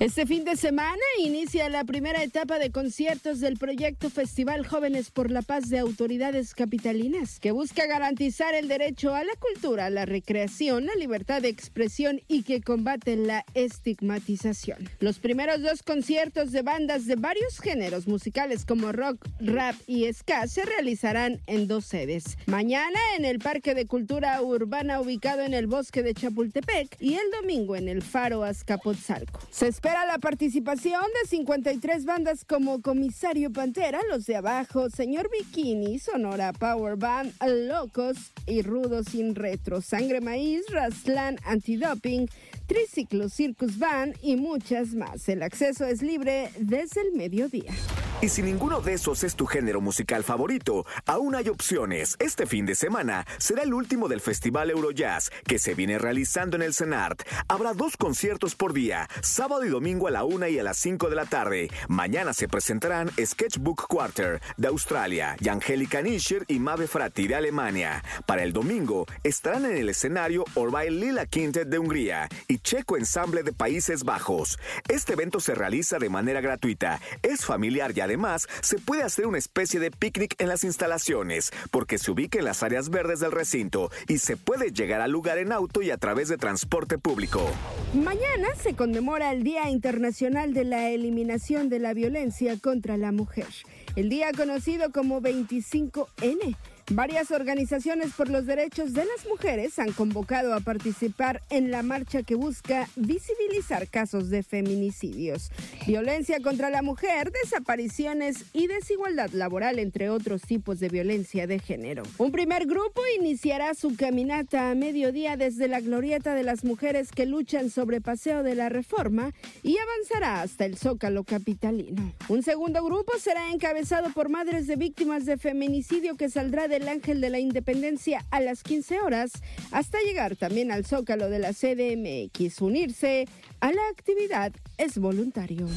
Este fin de semana inicia la primera etapa de conciertos del proyecto Festival Jóvenes por la Paz de Autoridades Capitalinas, que busca garantizar el derecho a la cultura, la recreación, la libertad de expresión y que combate la estigmatización. Los primeros dos conciertos de bandas de varios géneros musicales como rock, rap y ska se realizarán en dos sedes. Mañana en el Parque de Cultura Urbana ubicado en el bosque de Chapultepec y el domingo en el Faro Azcapotzalco. Espera la participación de 53 bandas como Comisario Pantera, Los de Abajo, Señor Bikini, Sonora Power Band, Locos y Rudo Sin Retro, Sangre Maíz, Raslan Antidoping, Triciclo Circus Band y muchas más. El acceso es libre desde el mediodía. Y si ninguno de esos es tu género musical favorito, aún hay opciones. Este fin de semana será el último del Festival Eurojazz que se viene realizando en el CENART. Habrá dos conciertos por día, sábado y domingo a la una y a las 5 de la tarde. Mañana se presentarán Sketchbook Quarter de Australia y Angélica Nischer y Mabe Frati de Alemania. Para el domingo estarán en el escenario Orville Lila Quintet de Hungría y Checo Ensamble de Países Bajos. Este evento se realiza de manera gratuita, es familiar y además se puede hacer una especie de picnic en las instalaciones, porque se ubica en las áreas verdes del recinto y se puede llegar al lugar en auto y a través de transporte público. Mañana se conmemora el Día Internacional de la Eliminación de la Violencia contra la Mujer, el día conocido como 25N. Varias organizaciones por los derechos de las mujeres han convocado a participar en la marcha que busca visibilizar casos de feminicidios, violencia contra la mujer, desapariciones y desigualdad laboral, entre otros tipos de violencia de género. Un primer grupo iniciará su caminata a mediodía desde la glorieta de las mujeres que luchan sobre Paseo de la Reforma y avanzará hasta el Zócalo capitalino. Un segundo grupo será encabezado por madres de víctimas de feminicidio que saldrá de del Ángel de la Independencia a las 15 horas hasta llegar también al Zócalo de la CDMX. Unirse a la actividad es voluntario.